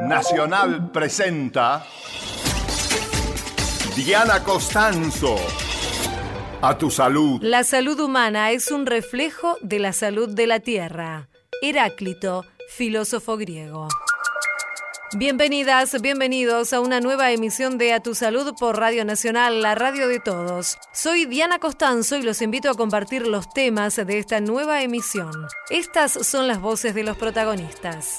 Nacional presenta Diana Costanzo. A tu salud. La salud humana es un reflejo de la salud de la tierra. Heráclito, filósofo griego. Bienvenidas, bienvenidos a una nueva emisión de A Tu Salud por Radio Nacional, la radio de todos. Soy Diana Costanzo y los invito a compartir los temas de esta nueva emisión. Estas son las voces de los protagonistas.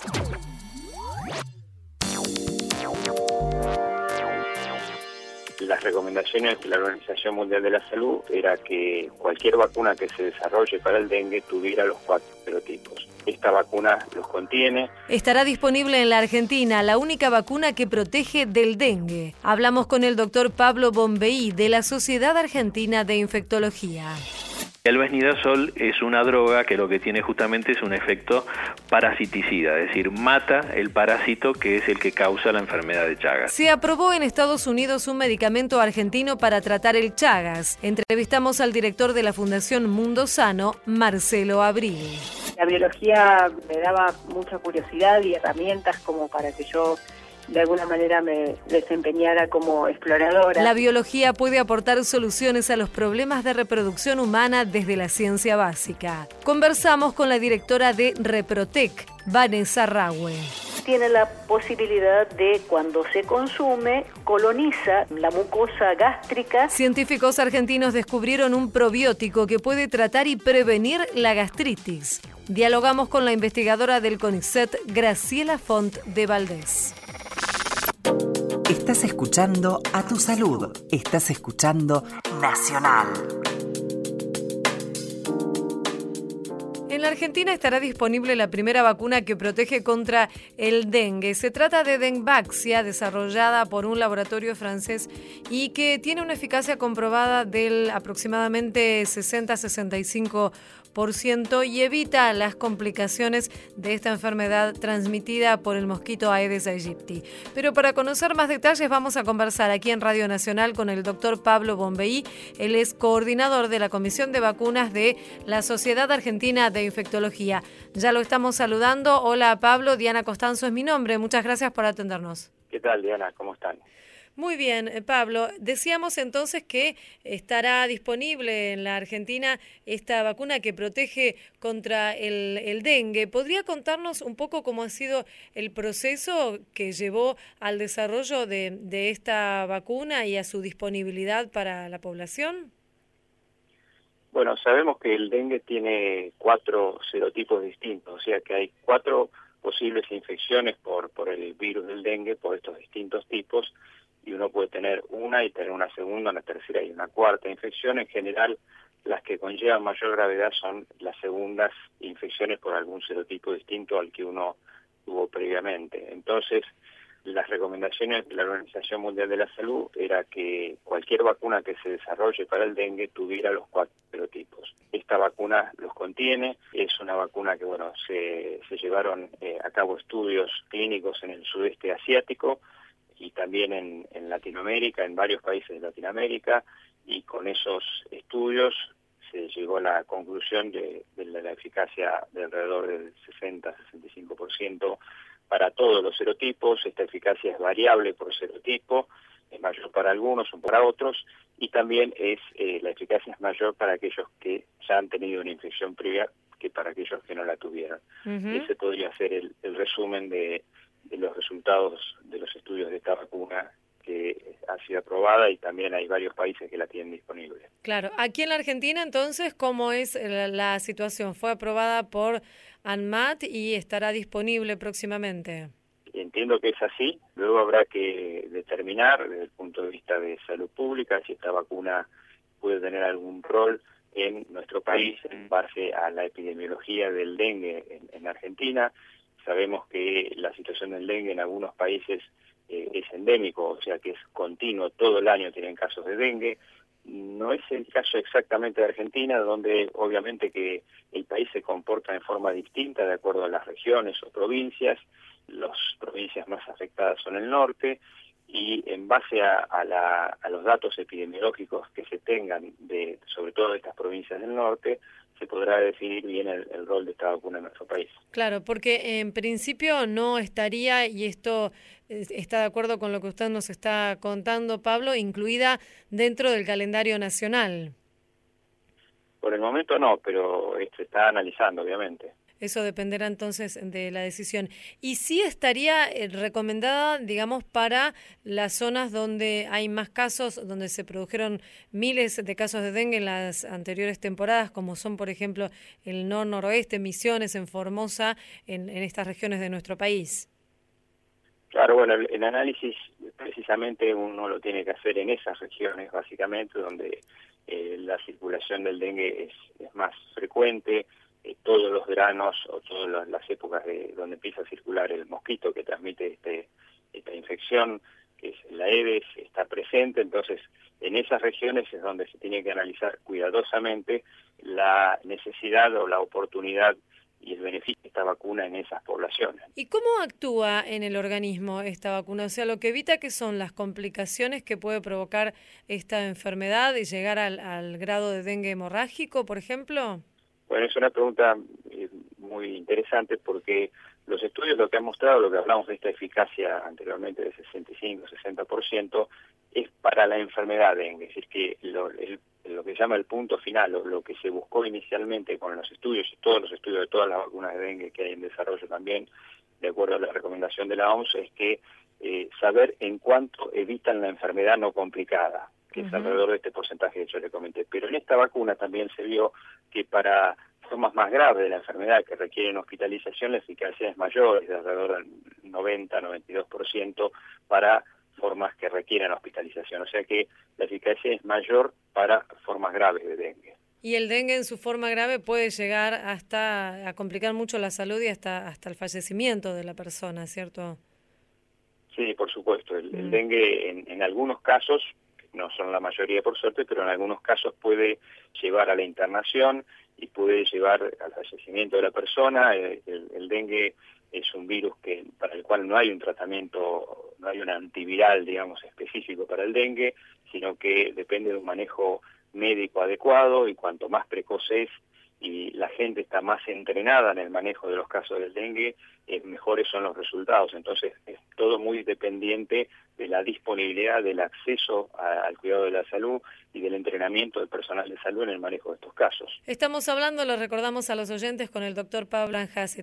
Las recomendaciones de la Organización Mundial de la Salud era que cualquier vacuna que se desarrolle para el dengue tuviera los cuatro serotipos. Esta vacuna los contiene. Estará disponible en la Argentina la única vacuna que protege del dengue. Hablamos con el doctor Pablo Bombeí de la Sociedad Argentina de Infectología. El besnidazol es una droga que lo que tiene justamente es un efecto parasiticida, es decir, mata el parásito que es el que causa la enfermedad de Chagas. Se aprobó en Estados Unidos un medicamento argentino para tratar el Chagas. Entrevistamos al director de la Fundación Mundo Sano, Marcelo Abril. La biología me daba mucha curiosidad y herramientas como para que yo de alguna manera me desempeñara como exploradora. La biología puede aportar soluciones a los problemas de reproducción humana desde la ciencia básica. Conversamos con la directora de Reprotec, Vanessa Raue tiene la posibilidad de, cuando se consume, coloniza la mucosa gástrica. Científicos argentinos descubrieron un probiótico que puede tratar y prevenir la gastritis. Dialogamos con la investigadora del CONICET, Graciela Font de Valdés. Estás escuchando a tu salud. Estás escuchando Nacional. En la Argentina estará disponible la primera vacuna que protege contra el dengue. Se trata de Dengvaxia, desarrollada por un laboratorio francés y que tiene una eficacia comprobada del aproximadamente 60-65% y evita las complicaciones de esta enfermedad transmitida por el mosquito Aedes aegypti. Pero para conocer más detalles vamos a conversar aquí en Radio Nacional con el doctor Pablo Bombeí. Él es coordinador de la Comisión de Vacunas de la Sociedad Argentina de Infectología. Ya lo estamos saludando. Hola Pablo, Diana Costanzo es mi nombre. Muchas gracias por atendernos. ¿Qué tal Diana? ¿Cómo están? Muy bien, eh, Pablo. Decíamos entonces que estará disponible en la Argentina esta vacuna que protege contra el, dengue. ¿Podría contarnos un poco cómo ha sido el proceso que llevó al desarrollo de, esta vacuna y a su disponibilidad para la población? Bueno, sabemos que el dengue tiene cuatro serotipos distintos, o sea que hay cuatro posibles infecciones por, por el virus del dengue, por estos distintos tipos, y uno puede tener una y tener una segunda, una tercera y una cuarta infección. En general, las que conllevan mayor gravedad son las segundas infecciones por algún serotipo distinto al que uno tuvo previamente. Entonces, las recomendaciones de la Organización Mundial de la Salud era que cualquier vacuna que se desarrolle para el dengue tuviera los cuatro serotipos. Esta vacuna los contiene, es una vacuna que bueno se, se llevaron eh, a cabo estudios clínicos en el sudeste asiático, y también en, en Latinoamérica, en varios países de Latinoamérica, y con esos estudios se llegó a la conclusión de, de la, eficacia de alrededor del 60-65% para todos los serotipos. Esta eficacia es variable por serotipo, es mayor para algunos o para otros, y también es eh, la eficacia es mayor para aquellos que ya han tenido una infección previa que para aquellos que no la tuvieron. Ese podría ser el, el resumen de, de los resultados de los estudios de esta vacuna que ha sido aprobada y también hay varios países que la tienen disponible. Claro, aquí en la Argentina entonces, ¿cómo es la, situación? ¿Fue aprobada por ANMAT y estará disponible próximamente? Entiendo que es así, luego habrá que determinar desde el punto de vista de salud pública si esta vacuna puede tener algún rol en nuestro país en base a la epidemiología del dengue en, en Argentina Sabemos que la situación del dengue en algunos países eh, es endémico, o sea que es continuo, todo el año tienen casos de dengue. No es el caso exactamente de Argentina, donde obviamente que el país se comporta de forma distinta de acuerdo a las regiones o provincias. Las provincias más afectadas son el norte y en base a, los datos epidemiológicos que se tengan de sobre todo de estas provincias del norte, se podrá definir bien el, el, rol de esta vacuna en nuestro país. Claro, porque en principio no estaría, y esto está de acuerdo con lo que usted nos está contando, Pablo, incluida dentro del calendario nacional. Por el momento no, pero se está analizando, obviamente. Eso dependerá entonces de la decisión. Y sí estaría eh, recomendada, digamos, para las zonas donde hay más casos, donde se produjeron miles de casos de dengue en las anteriores temporadas, como son, por ejemplo, el nor-noroeste, Misiones, en Formosa, en, estas regiones de nuestro país. Claro, bueno, el, análisis precisamente uno lo tiene que hacer en esas regiones, básicamente, donde eh, la circulación del dengue es, es más frecuente, eh, todos los veranos o todas las épocas de donde empieza a circular el mosquito que transmite este, esta infección, que es la Aedes, está presente, entonces en esas regiones es donde se tiene que analizar cuidadosamente la necesidad o la oportunidad y el beneficio de esta vacuna en esas poblaciones. ¿Y cómo actúa en el organismo esta vacuna? O sea, lo que evita que son las complicaciones que puede provocar esta enfermedad y llegar al grado de dengue hemorrágico, por ejemplo. Bueno, es una pregunta eh, muy interesante porque los estudios lo que han mostrado, lo que hablamos de esta eficacia anteriormente de 65-60%, es para la enfermedad dengue, es decir, que lo, que se llama el punto final, o lo que se buscó inicialmente con los estudios y todos los estudios de todas las vacunas de dengue que hay en desarrollo también, de acuerdo a la recomendación de la OMS, es que eh, saber en cuánto evitan la enfermedad no complicada que es alrededor de este porcentaje que yo le comenté. Pero en esta vacuna también se vio que para formas más graves de la enfermedad que requieren hospitalización, la eficacia es mayor, es de alrededor del 90-92% para formas que requieren hospitalización. O sea que la eficacia es mayor para formas graves de dengue. Y el dengue en su forma grave puede llegar hasta a complicar mucho la salud y hasta, hasta el fallecimiento de la persona, ¿cierto? Sí, por supuesto. El, mm. dengue en, en algunos casos no son la mayoría por suerte, pero en algunos casos puede llevar a la internación y puede llevar al fallecimiento de la persona. El, dengue es un virus que para el cual no hay un tratamiento, no hay un antiviral, digamos, específico para el dengue, sino que depende de un manejo médico adecuado y cuanto más precoz es y la gente está más entrenada en el manejo de los casos del dengue, eh, mejores son los resultados. Entonces, es todo muy dependiente de la disponibilidad, del acceso al cuidado de la salud y del entrenamiento del personal de salud en el manejo de estos casos. Estamos hablando, lo recordamos a los oyentes, con el doctor Pablo Anjas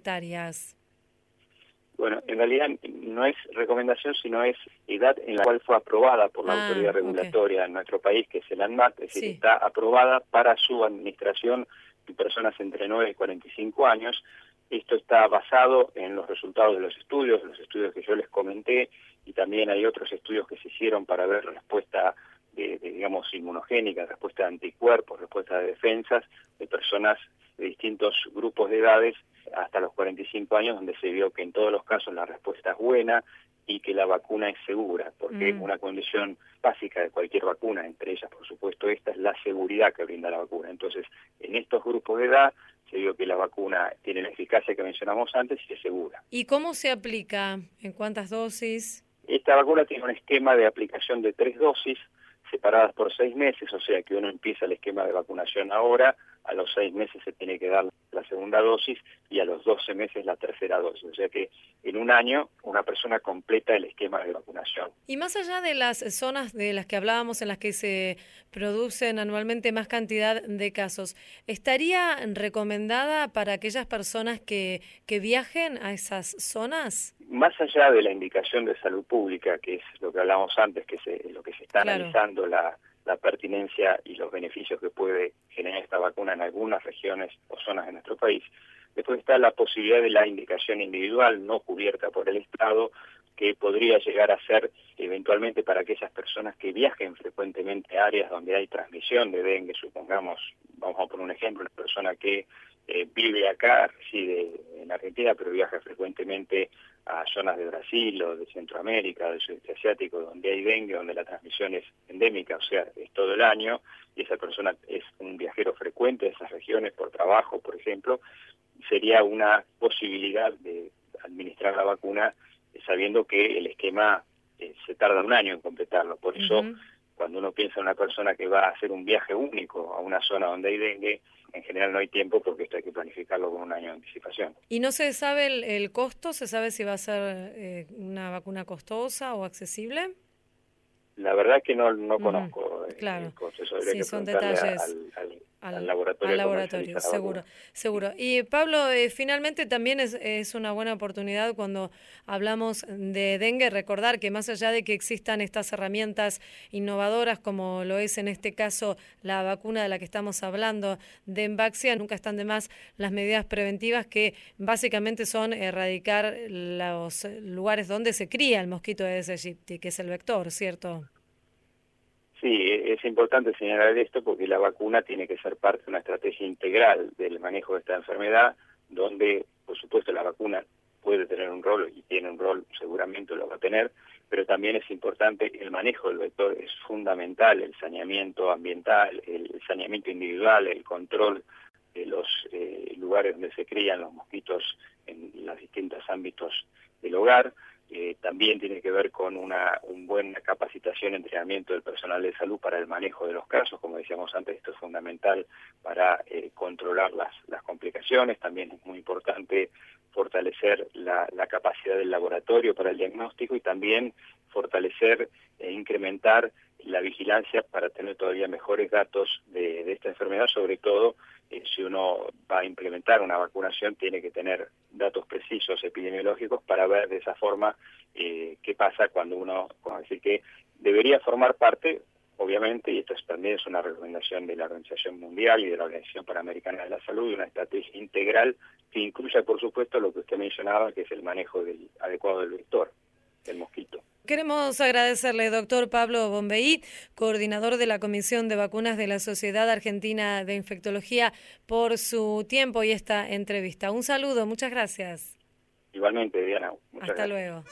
Bueno, en realidad no es recomendación, sino es edad en la cual fue aprobada por la ah, autoridad regulatoria en nuestro país, que es el ANMAT, es decir, está aprobada para su administración en personas entre 9 y 45 años. Esto está basado en los resultados de los estudios, los estudios que yo les comenté, y también hay otros estudios que se hicieron para ver respuesta de, digamos, inmunogénica, respuesta de anticuerpos, respuesta de defensas de personas de distintos grupos de edades hasta los 45 años, donde se vio que en todos los casos la respuesta es buena y que la vacuna es segura, porque mm. una condición básica de cualquier vacuna, entre ellas, por supuesto, esta es la seguridad que brinda la vacuna. Entonces, en estos grupos de edad se vio que la vacuna tiene la eficacia que mencionamos antes y es segura. ¿Y cómo se aplica? ¿En cuántas dosis? Esta vacuna tiene un esquema de aplicación de tres dosis separadas por seis meses, o sea que uno empieza el esquema de vacunación ahora, a los seis meses se tiene que dar la segunda dosis y a los doce meses la tercera dosis. O sea que en un año una persona completa el esquema de vacunación. Y más allá de las zonas de las que hablábamos en las que se producen anualmente más cantidad de casos, ¿estaría recomendada para aquellas personas que, que viajen a esas zonas? Más allá de la indicación de salud pública, que es lo que hablamos antes, que es lo que se está analizando la la pertinencia y los beneficios que puede generar esta vacuna en algunas regiones o zonas de nuestro país. Después está la posibilidad de la indicación individual no cubierta por el Estado, que podría llegar a ser eventualmente para aquellas personas que viajen frecuentemente a áreas donde hay transmisión de dengue, supongamos, vamos a poner un ejemplo, una persona que eh, vive acá, reside en Argentina, pero viaja frecuentemente a zonas de Brasil o de Centroamérica, del sudeste asiático, donde hay dengue, donde la transmisión es endémica, o sea, es todo el año, y esa persona es un viajero frecuente de esas regiones por trabajo, por ejemplo, sería una posibilidad de administrar la vacuna sabiendo que el esquema eh, se tarda un año en completarlo. Por eso cuando uno piensa en una persona que va a hacer un viaje único a una zona donde hay dengue, en general no hay tiempo porque esto hay que planificarlo con un año de anticipación. ¿Y no se sabe el, costo? ¿Se sabe si va a ser eh, una vacuna costosa o accesible? La verdad es que no, no conozco claro. el costo. sí, son detalles al, laboratorio. Al laboratorio, seguro, seguro. Y Pablo, eh, finalmente también es, es, una buena oportunidad cuando hablamos de dengue recordar que más allá de que existan estas herramientas innovadoras como lo es en este caso la vacuna de la que estamos hablando de Embaxia, nunca están de más las medidas preventivas que básicamente son erradicar los lugares donde se cría el mosquito de aegypti, que es el vector, ¿cierto? Sí, es importante señalar esto porque la vacuna tiene que ser parte de una estrategia integral del manejo de esta enfermedad, donde, por supuesto, la vacuna puede tener un rol y tiene un rol, seguramente lo va a tener, pero también es importante el manejo del vector, es fundamental el saneamiento ambiental, el saneamiento individual, el control de los eh, lugares donde se crían los mosquitos en los distintos ámbitos del hogar. Eh, también tiene que ver con una buena capacitación entrenamiento del personal de salud para el manejo de los casos. Como decíamos antes, esto es fundamental para eh, controlar las, las complicaciones. También es muy importante fortalecer la, capacidad del laboratorio para el diagnóstico y también fortalecer e incrementar la vigilancia para tener todavía mejores datos de, esta enfermedad, sobre todo eh, si uno va a implementar una vacunación, tiene que tener datos precisos epidemiológicos para ver de esa forma eh, qué pasa cuando uno, decir que debería formar parte, obviamente, y esto también es una recomendación de la Organización Mundial y de la Organización Panamericana de la Salud, de una estrategia integral que incluya, por supuesto, lo que usted mencionaba, que es el manejo del, adecuado del vector, del mosquito. Queremos agradecerle, doctor Pablo Bombeí, coordinador de la Comisión de Vacunas de la Sociedad Argentina de Infectología, por su tiempo y esta entrevista. Un saludo, muchas gracias. Igualmente, Diana. Hasta luego.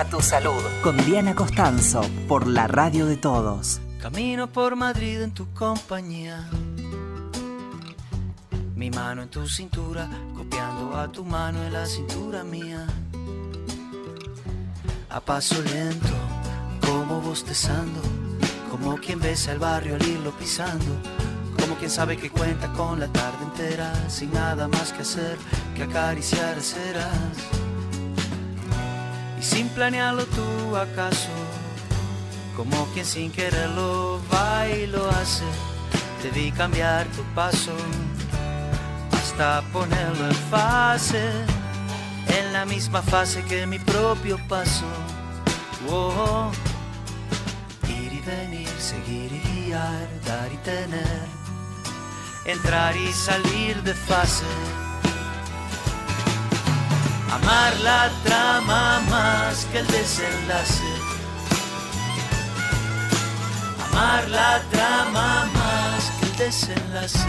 A tu salud. Con Diana Costanzo, por la radio de todos. Camino por Madrid en tu compañía. Mi mano en tu cintura, copiando a tu mano en la cintura mía. A paso lento, como bostezando, como quien besa el barrio al irlo pisando. Como quien sabe que cuenta con la tarde entera, sin nada más que hacer que acariciar ceras y sin planearlo tú acaso, como quien sin quererlo va y lo hace, te cambiar tu paso hasta ponerlo en fase, en la misma fase que mi propio paso. Oh, ir y venir, seguir y guiar, dar y tener, entrar y salir de fase Amar la trama más que el desenlace. Amar la trama más que el desenlace.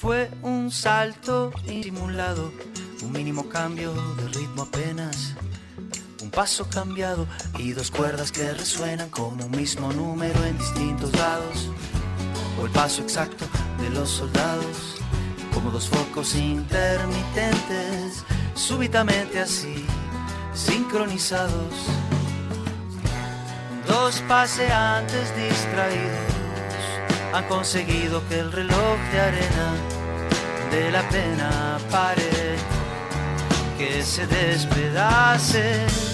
Fue un salto insimulado, un mínimo cambio de ritmo apenas paso cambiado y dos cuerdas que resuenan como un mismo número en distintos lados. O el paso exacto de los soldados, como dos focos intermitentes, súbitamente así, sincronizados. Dos paseantes distraídos han conseguido que el reloj de arena de la pena pare, que se despedace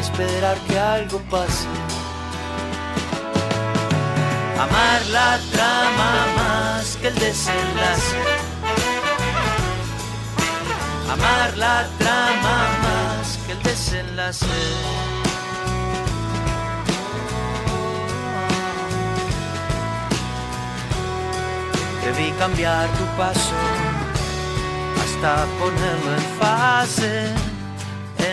esperar que algo pase. Amar la trama más que el desenlace. Amar la trama más que el desenlace. Debí cambiar tu paso hasta ponerlo en fase,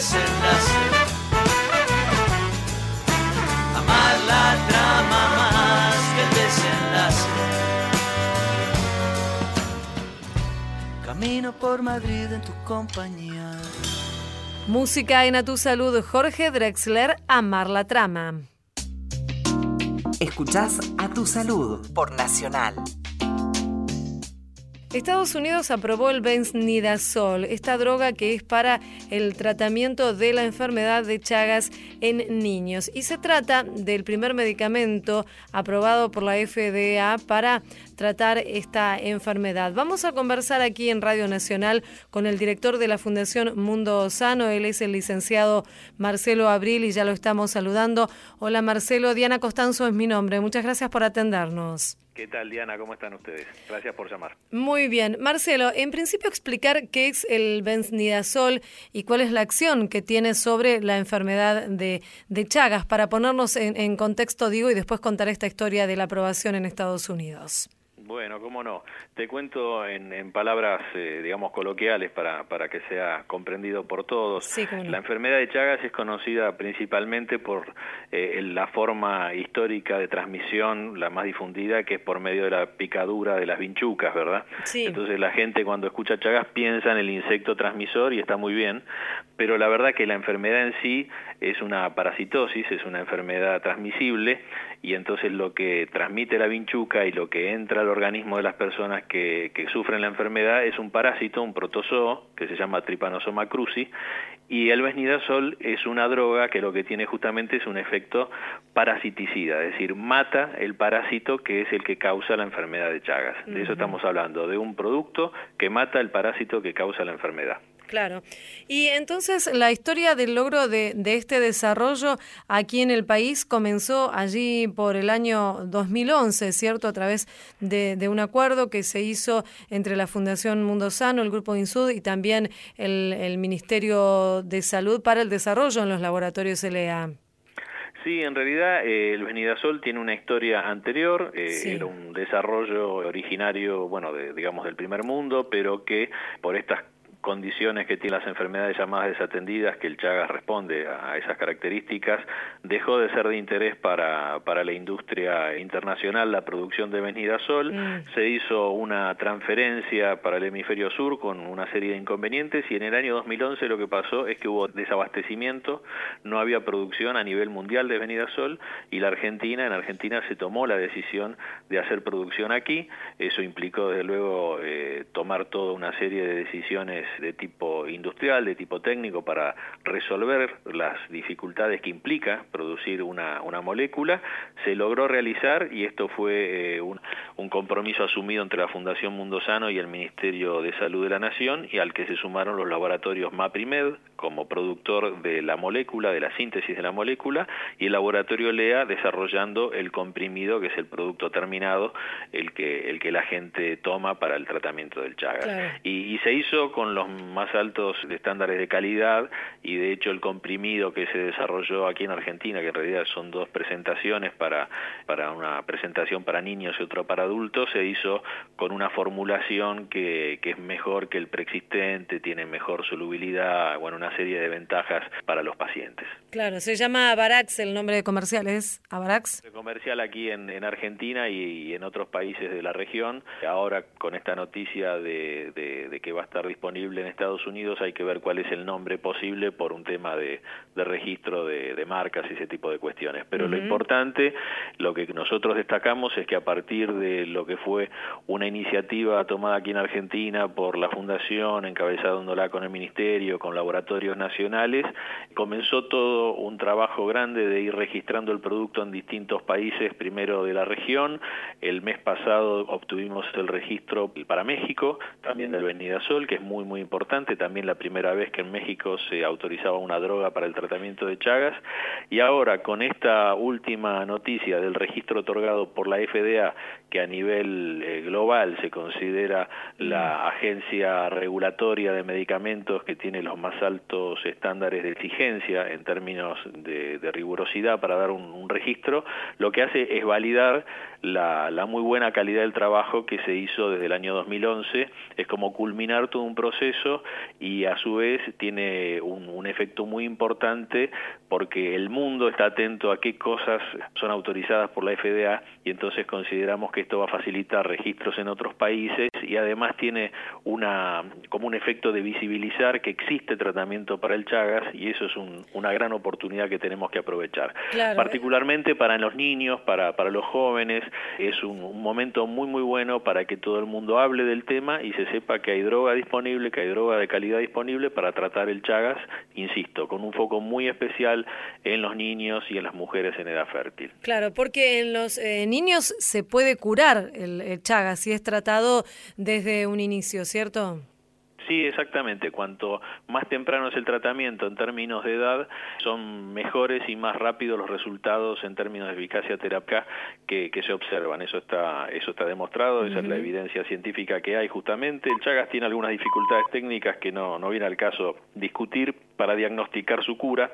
Oh, por Madrid en tu compañía. Música en A Tu Salud, Jorge Drexler, Amar la Trama. Escuchás A Tu Salud por Nacional. Estados Unidos aprobó el benznidazol, esta droga que es para el tratamiento de la enfermedad de Chagas en niños. Y se trata del primer medicamento aprobado por la FDA para tratar esta enfermedad. Vamos a conversar aquí en Radio Nacional con el director de la Fundación Mundo Sano. Él es el licenciado Marcelo Abril y ya lo estamos saludando. Hola Marcelo, Diana Costanzo es mi nombre. Muchas gracias por atendernos. ¿Qué tal, Diana? ¿Cómo están ustedes? Gracias por llamar. Muy bien. Marcelo, en principio explicar qué es el benznidazol y cuál es la acción que tiene sobre la enfermedad de, Chagas, para ponernos en, en contexto, digo, y después contar esta historia de la aprobación en Estados Unidos. Bueno, cómo no. Te cuento en, palabras, eh, digamos, coloquiales para, para que sea comprendido por todos. la enfermedad de Chagas es conocida principalmente por eh, la forma histórica de transmisión, la más difundida, que es por medio de la picadura de las vinchucas, ¿verdad? Sí. Entonces la gente cuando escucha Chagas piensa en el insecto transmisor y está muy bien, pero la verdad que la enfermedad en sí es una parasitosis, es una enfermedad transmisible y entonces lo que transmite la vinchuca y lo que entra al organismo de las personas que, que sufren la enfermedad es un parásito, un protozoo, que se llama Trypanosoma cruzi, y el besnidazol es una droga que lo que tiene justamente es un efecto parasiticida, es decir, mata el parásito que es el que causa la enfermedad de Chagas. De eso estamos hablando, de un producto que mata el parásito que causa la enfermedad. Claro. Y entonces la historia del logro de, este desarrollo aquí en el país comenzó allí por el año 2011, ¿cierto? A través de, un acuerdo que se hizo entre la Fundación Mundo Sano, el Grupo INSUD y también el, Ministerio de Salud para el Desarrollo en los laboratorios LEA. Sí, en realidad eh, el Benidazol tiene una historia anterior, eh, era un desarrollo originario, bueno, de, digamos del primer mundo, pero que por estas condiciones que tienen las enfermedades llamadas desatendidas, que el Chagas responde a esas características, dejó de ser de interés para, para la industria internacional la producción de benidazol, mm. se hizo una transferencia para el hemisferio sur con una serie de inconvenientes y en el año 2011 lo que pasó es que hubo desabastecimiento, no había producción a nivel mundial de benidazol y la Argentina, en Argentina se tomó la decisión de hacer producción aquí, eso implicó desde luego eh, tomar toda una serie de decisiones de tipo industrial, de tipo técnico, para resolver las dificultades que implica producir una, una molécula, se logró realizar y esto fue eh, un, un, compromiso asumido entre la Fundación Mundo Sano y el Ministerio de Salud de la Nación y al que se sumaron los laboratorios MAPRIMED como productor de la molécula, de la síntesis de la molécula, y el laboratorio LEA desarrollando el comprimido, que es el producto terminado, el que, el que la gente toma para el tratamiento del Chagas. Y, y se hizo con los más altos estándares de calidad y de hecho el comprimido que se desarrolló aquí en Argentina, que en realidad son dos presentaciones para, para una presentación para niños y otra para adultos, se hizo con una formulación que, que es mejor que el preexistente, tiene mejor solubilidad, bueno, una serie de ventajas para los pacientes. Claro, se llama Avarax, el nombre comercial es Avarax. Comercial aquí en, en Argentina y, en otros países de la región. Ahora con esta noticia de, de que va a estar disponible en Estados Unidos, hay que ver cuál es el nombre posible por un tema de, registro de, marcas y ese tipo de cuestiones. Pero lo importante, lo que nosotros destacamos es que a partir de lo que fue una iniciativa tomada aquí en Argentina por la Fundación, encabezándola con el Ministerio, con laboratorios nacionales, comenzó todo un trabajo grande de ir registrando el producto en distintos países, primero de la región, el mes pasado obtuvimos el registro para México, también del Benidazol, que es muy muy importante, también la primera vez que en México se autorizaba una droga para el tratamiento de Chagas, y ahora con esta última noticia del registro otorgado por la FDA, que a nivel eh, global se considera la agencia regulatoria de medicamentos que tiene los más altos estándares de exigencia en términos de, rigurosidad para dar un registro, lo que hace es validar la, la, muy buena calidad del trabajo que se hizo desde el año 2011. Es como culminar todo un proceso y a su vez tiene un, un, efecto muy importante porque el mundo está atento a qué cosas son autorizadas por la FDA y entonces consideramos que esto va a facilitar registros en otros países y además tiene una como un efecto de visibilizar que existe tratamiento para el Chagas y eso es un, una gran oportunidad que tenemos que aprovechar. Particularmente para los niños, para, para los jóvenes, es un, momento muy muy bueno para que todo el mundo hable del tema y se sepa que hay droga disponible, que hay droga de calidad disponible para tratar el Chagas, insisto, con un foco muy especial en los niños y en las mujeres en edad fértil. Claro, porque en los eh, niños se puede curar el Chagas si es tratado desde un inicio, ¿cierto? Sí, exactamente. Cuanto más temprano es el tratamiento en términos de edad, son mejores y más rápidos los resultados en términos de eficacia terapéutica que, se observan. Eso está, eso está demostrado, esa es la evidencia científica que hay justamente. El Chagas tiene algunas dificultades técnicas que no, no viene al caso discutir para diagnosticar su cura,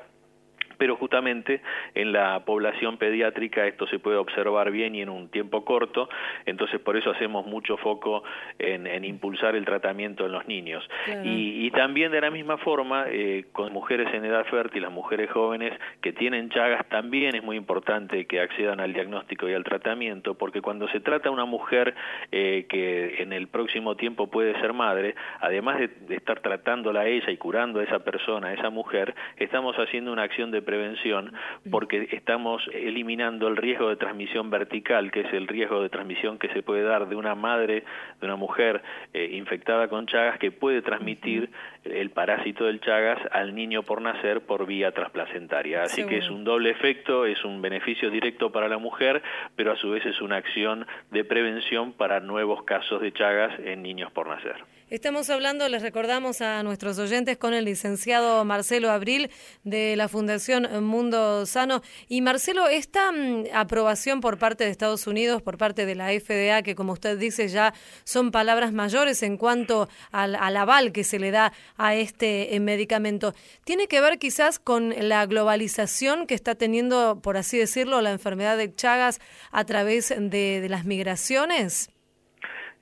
pero justamente en la población pediátrica esto se puede observar bien y en un tiempo corto, entonces por eso hacemos mucho foco en, impulsar el tratamiento en los niños. Y, también de la misma forma, eh, con mujeres en edad fértil, las mujeres jóvenes que tienen chagas, también es muy importante que accedan al diagnóstico y al tratamiento, porque cuando se trata a una mujer eh, que en el próximo tiempo puede ser madre, además de, de estar tratándola a ella y curando a esa persona, a esa mujer, estamos haciendo una acción de prevención porque estamos eliminando el riesgo de transmisión vertical, que es el riesgo de transmisión que se puede dar de una madre, de una mujer eh, infectada con Chagas, que puede transmitir el parásito del Chagas al niño por nacer por vía transplacentaria. Así que es un doble efecto, es un beneficio directo para la mujer, pero a su vez es una acción de prevención para nuevos casos de Chagas en niños por nacer. Estamos hablando, les recordamos a nuestros oyentes, con el licenciado Marcelo Abril de la Fundación Mundo Sano. Y Marcelo, esta mm, aprobación por parte de Estados Unidos, por parte de la FDA, que como usted dice ya son palabras mayores en cuanto al, aval que se le da a este eh, medicamento, ¿tiene que ver quizás con la globalización que está teniendo, por así decirlo, la enfermedad de Chagas a través de las migraciones?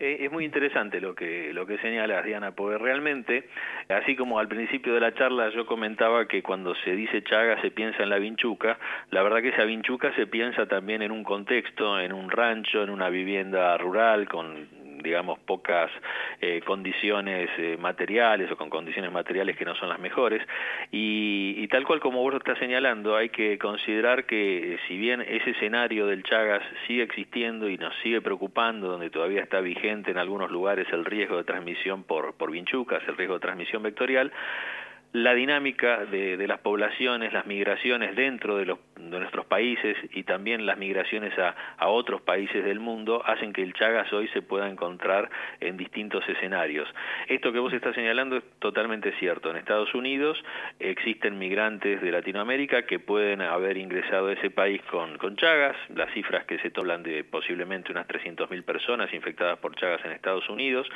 Eh, es muy interesante lo que lo que señalas, Diana, porque realmente, así como al principio de la charla yo comentaba que cuando se dice Chaga se piensa en la vinchuca, la verdad que esa vinchuca se piensa también en un contexto, en un rancho, en una vivienda rural con digamos, pocas eh, condiciones eh, materiales o con condiciones materiales que no son las mejores. Y, tal cual como vos estás señalando, hay que considerar que si bien ese escenario del Chagas sigue existiendo y nos sigue preocupando, donde todavía está vigente en algunos lugares el riesgo de transmisión por, por vinchucas, el riesgo de transmisión vectorial, la dinámica de, las poblaciones, las migraciones dentro de, los, de, nuestros países y también las migraciones a, otros países del mundo hacen que el Chagas hoy se pueda encontrar en distintos escenarios. Esto que vos estás señalando es totalmente cierto. En Estados Unidos existen migrantes de Latinoamérica que pueden haber ingresado a ese país con, con Chagas, las cifras que se hablan de posiblemente unas 300.000 personas infectadas por Chagas en Estados Unidos,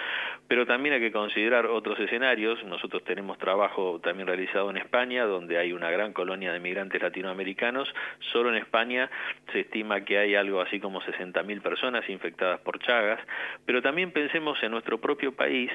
pero también hay que considerar otros escenarios. Nosotros tenemos trabajo también realizado en España, donde hay una gran colonia de migrantes latinoamericanos. Solo en España se estima que hay algo así como 60.000 personas infectadas por Chagas, pero también pensemos en nuestro propio país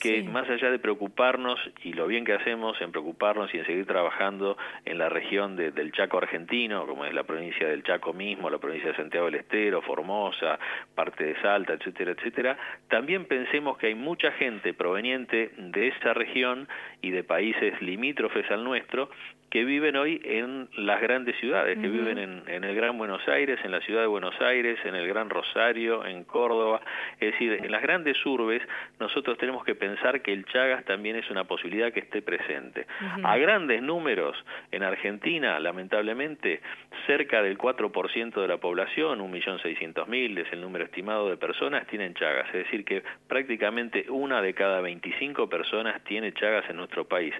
que más allá de preocuparnos y lo bien que hacemos en preocuparnos y en seguir trabajando en la región del Chaco argentino, como es la provincia del Chaco mismo, la provincia de Santiago del Estero, Formosa, parte de Salta, etcétera, etcétera, también pensemos que hay mucha gente proveniente de esa región y de países limítrofes al nuestro que viven hoy en las grandes ciudades, que viven en, en, el Gran Buenos Aires, en la ciudad de Buenos Aires, en el Gran Rosario, en Córdoba, es decir, en las grandes urbes nosotros tenemos que pensar que el Chagas también es una posibilidad que esté presente. A grandes números, en Argentina, lamentablemente, cerca del 4% de la población, 1.600.000 es el número estimado de personas, tienen Chagas, es decir, que prácticamente una de cada 25 personas tiene Chagas en nuestro país.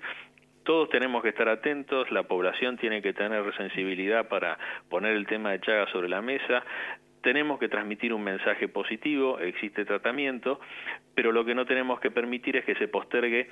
Todos tenemos que estar atentos, la población tiene que tener sensibilidad para poner el tema de Chagas sobre la mesa, tenemos que transmitir un mensaje positivo, existe tratamiento, pero lo que no tenemos que permitir es que se postergue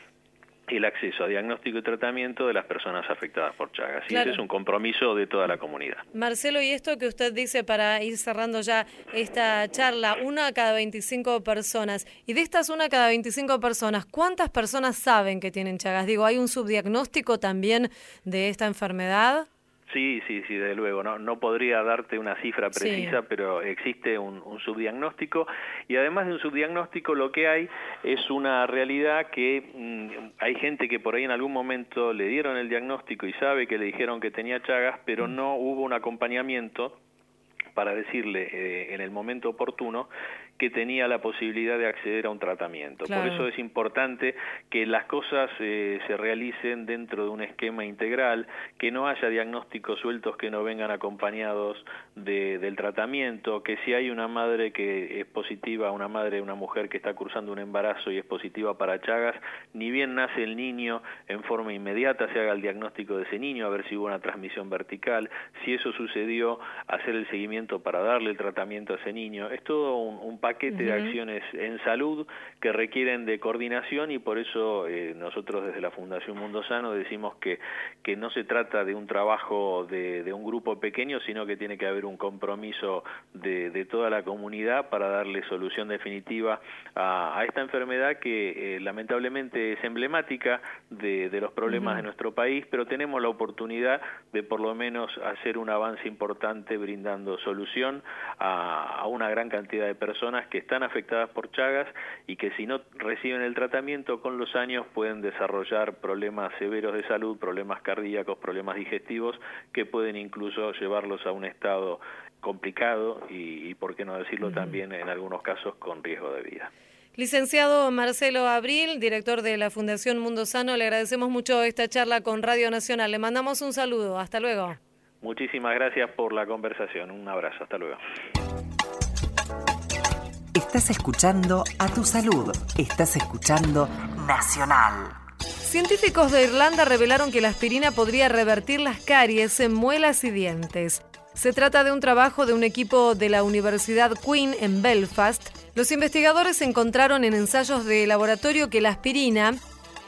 el acceso a diagnóstico y tratamiento de las personas afectadas por Chagas. Y ese es un compromiso de toda la comunidad. Marcelo, y esto que usted dice para ir cerrando ya esta charla, una cada 25 personas. Y de estas una cada 25 personas, ¿cuántas personas saben que tienen Chagas? Digo, ¿hay un subdiagnóstico también de esta enfermedad? Sí, sí, sí, de luego. No, no podría darte una cifra precisa, pero existe un, subdiagnóstico y además de un subdiagnóstico lo que hay es una realidad que mm, hay gente que por ahí en algún momento le dieron el diagnóstico y sabe que le dijeron que tenía Chagas, pero mm. no hubo un acompañamiento para decirle eh, en el momento oportuno que tenía la posibilidad de acceder a un tratamiento. Por eso es importante que las cosas eh, se realicen dentro de un esquema integral, que no haya diagnósticos sueltos que no vengan acompañados de, del tratamiento, que si hay una madre que es positiva, una madre, una mujer que está cursando un embarazo y es positiva para Chagas, ni bien nace el niño, en forma inmediata se haga el diagnóstico de ese niño, a ver si hubo una transmisión vertical, si eso sucedió, hacer el seguimiento para darle el tratamiento a ese niño. Es todo un, un paquete de acciones en salud que requieren de coordinación y por eso eh, nosotros desde la Fundación Mundo Sano decimos que, que no se trata de un trabajo de, de un grupo pequeño, sino que tiene que haber un compromiso de, de toda la comunidad para darle solución definitiva a, a esta enfermedad que eh, lamentablemente es emblemática de, de los problemas de nuestro país, pero tenemos la oportunidad de por lo menos hacer un avance importante brindando solución a, a una gran cantidad de personas que están afectadas por Chagas y que si no reciben el tratamiento con los años pueden desarrollar problemas severos de salud, problemas cardíacos, problemas digestivos que pueden incluso llevarlos a un estado complicado y, por qué no decirlo también en algunos casos con riesgo de vida. Licenciado Marcelo Abril, director de la Fundación Mundo Sano, le agradecemos mucho esta charla con Radio Nacional. Le mandamos un saludo. Hasta luego. Muchísimas gracias por la conversación. Un abrazo. Hasta luego. Estás escuchando a tu salud. Estás escuchando Nacional. Científicos de Irlanda revelaron que la aspirina podría revertir las caries en muelas y dientes. Se trata de un trabajo de un equipo de la Universidad Queen en Belfast. Los investigadores encontraron en ensayos de laboratorio que la aspirina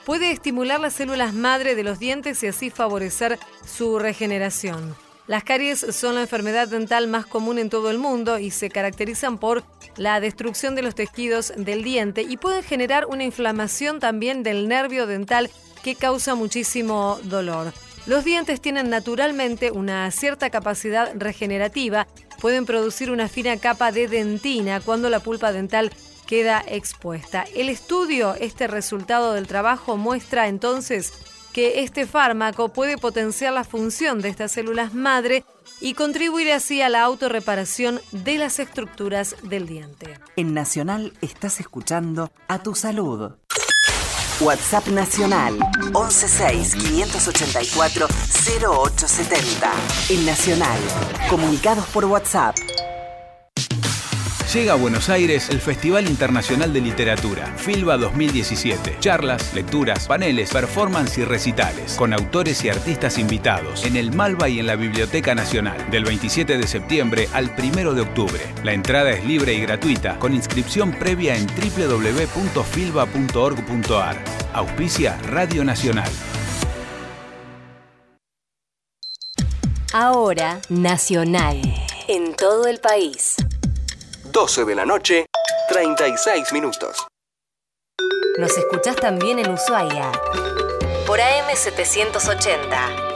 puede estimular las células madre de los dientes y así favorecer su regeneración. Las caries son la enfermedad dental más común en todo el mundo y se caracterizan por la destrucción de los tejidos del diente y pueden generar una inflamación también del nervio dental que causa muchísimo dolor. Los dientes tienen naturalmente una cierta capacidad regenerativa, pueden producir una fina capa de dentina cuando la pulpa dental queda expuesta. El estudio, este resultado del trabajo, muestra entonces que este fármaco puede potenciar la función de estas células madre y contribuir así a la autorreparación de las estructuras del diente. En Nacional estás escuchando a tu salud. WhatsApp Nacional 116-584-0870. En Nacional, comunicados por WhatsApp. Llega a Buenos Aires el Festival Internacional de Literatura, FILBA 2017. Charlas, lecturas, paneles, performance y recitales, con autores y artistas invitados, en el Malva y en la Biblioteca Nacional, del 27 de septiembre al 1 de octubre. La entrada es libre y gratuita, con inscripción previa en www.filba.org.ar. Auspicia Radio Nacional. Ahora, Nacional. En todo el país. 12 de la noche, 36 minutos. Nos escuchás también en Ushuaia por AM780.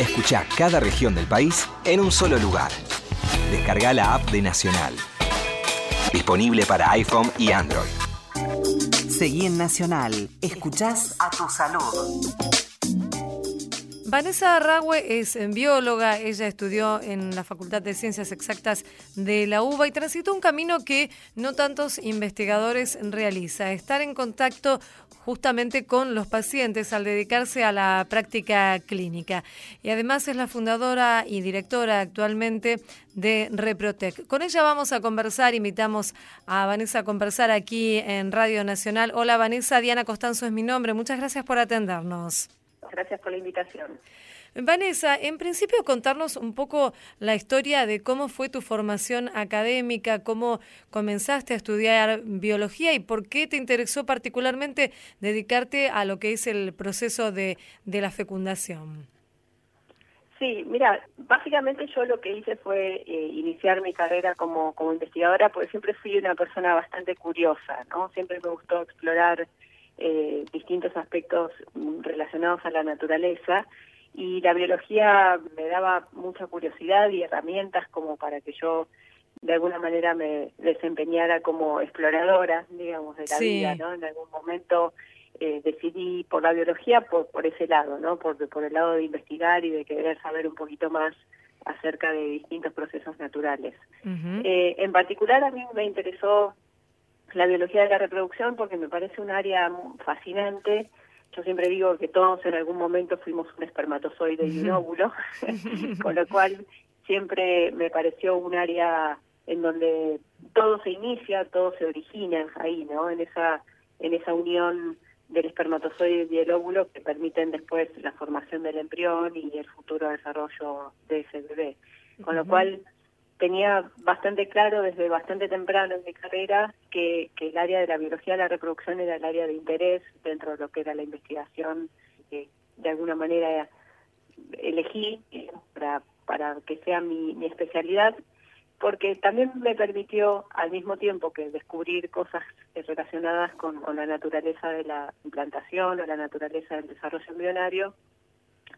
Escucha cada región del país en un solo lugar. Descarga la app de Nacional. Disponible para iPhone y Android. Seguí en Nacional. Escuchás a tu salud. Vanessa Arragüe es bióloga, ella estudió en la Facultad de Ciencias Exactas de la UBA y transitó un camino que no tantos investigadores realiza, estar en contacto justamente con los pacientes al dedicarse a la práctica clínica. Y además es la fundadora y directora actualmente de Reprotec. Con ella vamos a conversar, invitamos a Vanessa a conversar aquí en Radio Nacional. Hola Vanessa, Diana Costanzo es mi nombre, muchas gracias por atendernos. Gracias por la invitación. Vanessa, en principio contarnos un poco la historia de cómo fue tu formación académica, cómo comenzaste a estudiar biología y por qué te interesó particularmente dedicarte a lo que es el proceso de, de la fecundación. Sí, mira, básicamente yo lo que hice fue eh, iniciar mi carrera como, como investigadora porque siempre fui una persona bastante curiosa, ¿no? Siempre me gustó explorar eh, distintos aspectos relacionados a la naturaleza y la biología me daba mucha curiosidad y herramientas como para que yo de alguna manera me desempeñara como exploradora, digamos, de la vida, ¿no? En algún momento eh, decidí por la biología por, por ese lado, ¿no? Por, por el lado de investigar y de querer saber un poquito más acerca de distintos procesos naturales. eh, en particular a mí me interesó la biología de la reproducción porque me parece un área fascinante. Yo siempre digo que todos en algún momento fuimos un espermatozoide y un óvulo, con lo cual siempre me pareció un área en donde todo se inicia, todo se origina ahí, ¿no? En esa en esa unión del espermatozoide y el óvulo que permiten después la formación del embrión y el futuro desarrollo de ese bebé. Con lo cual tenía bastante claro desde bastante temprano en mi carrera que, el área de la biología de la reproducción era el área de interés dentro de lo que era la investigación que de alguna manera elegí para, para que sea mi, mi especialidad porque también me permitió al mismo tiempo que descubrir cosas relacionadas con, con la naturaleza de la implantación o la naturaleza del desarrollo embrionario,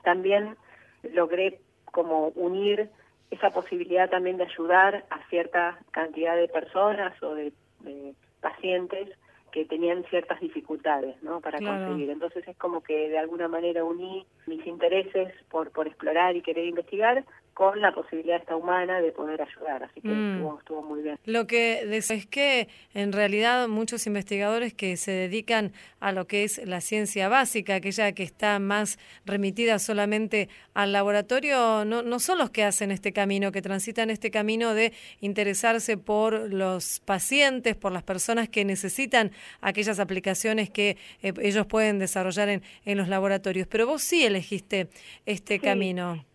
también logré como unir esa posibilidad también de ayudar a cierta cantidad de personas o de, de pacientes que tenían ciertas dificultades ¿no? para conseguir. Entonces es como que de alguna manera uní mis intereses por, por explorar y querer investigar con la posibilidad esta humana de poder ayudar, así que mm. estuvo, estuvo, muy bien. Lo que es que en realidad muchos investigadores que se dedican a lo que es la ciencia básica, aquella que está más remitida solamente al laboratorio, no, no son los que hacen este camino, que transitan este camino de interesarse por los pacientes, por las personas que necesitan aquellas aplicaciones que eh, ellos pueden desarrollar en, en los laboratorios. Pero vos sí elegiste este sí. camino.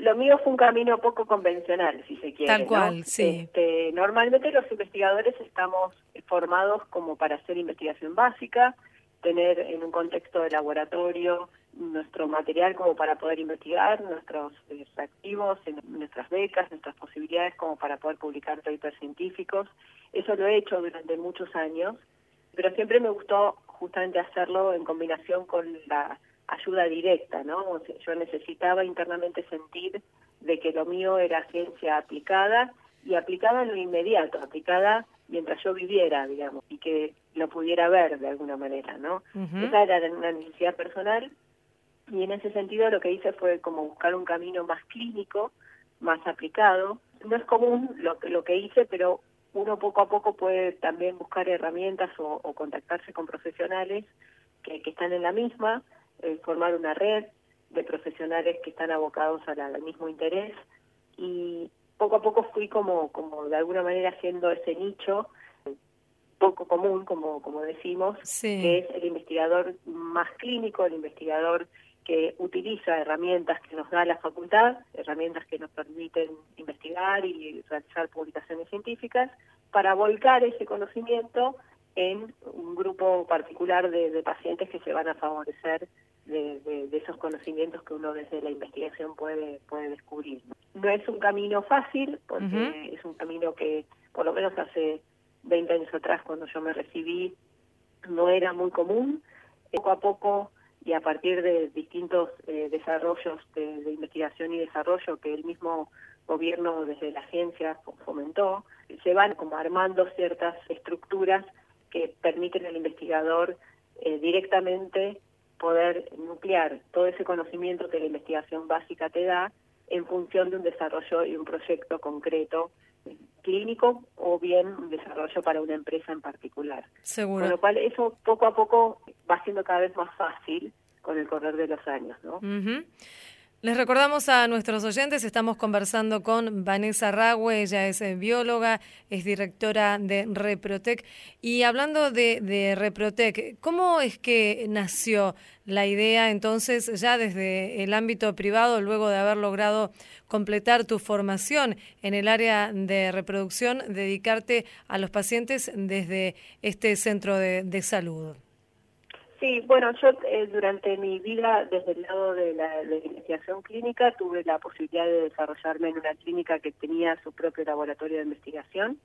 Lo mío fue un camino poco convencional, si se quiere. Tal cual, ¿no? sí. Este, normalmente los investigadores estamos formados como para hacer investigación básica, tener en un contexto de laboratorio nuestro material como para poder investigar, nuestros eh, activos, nuestras becas, nuestras posibilidades como para poder publicar papers científicos. Eso lo he hecho durante muchos años, pero siempre me gustó justamente hacerlo en combinación con la ayuda directa, ¿no? O sea, yo necesitaba internamente sentir de que lo mío era ciencia aplicada y aplicada en lo inmediato, aplicada mientras yo viviera, digamos, y que lo pudiera ver de alguna manera, ¿no? Uh -huh. Esa era una necesidad personal y en ese sentido lo que hice fue como buscar un camino más clínico, más aplicado. No es común lo, lo que hice, pero uno poco a poco puede también buscar herramientas o, o contactarse con profesionales que, que están en la misma, eh, formar una red de profesionales que están abocados al, al, mismo interés y poco a poco fui como, como de alguna manera haciendo ese nicho poco común, como, como decimos, sí. que es el investigador más clínico, el investigador que utiliza herramientas que nos da la facultad, herramientas que nos permiten investigar y realizar publicaciones científicas, para volcar ese conocimiento en un grupo particular de, de pacientes que se van a favorecer de, de, de, esos conocimientos que uno desde la investigación puede, puede descubrir. No es un camino fácil, porque uh -huh. es un camino que por lo menos hace 20 años atrás cuando yo me recibí no era muy común. Poco a poco y a partir de distintos eh, desarrollos de, de, investigación y desarrollo que el mismo gobierno desde la agencia fomentó, se van como armando ciertas estructuras que permiten al investigador eh, directamente poder nuclear todo ese conocimiento que la investigación básica te da en función de un desarrollo y un proyecto concreto clínico o bien un desarrollo para una empresa en particular. Seguro. Con lo cual eso poco a poco va siendo cada vez más fácil con el correr de los años, ¿no? Les recordamos a nuestros oyentes, estamos conversando con Vanessa Ragüe, ella es eh, bióloga, es directora de Reprotec. Y hablando de, Reprotec, ¿cómo es que nació la idea entonces ya desde el ámbito privado, luego de haber logrado completar tu formación en el área de reproducción, dedicarte a los pacientes desde este centro de salud? Sí, bueno, yo eh, durante mi vida desde el lado de la, investigación clínica tuve la posibilidad de desarrollarme en una clínica que tenía su propio laboratorio de investigación.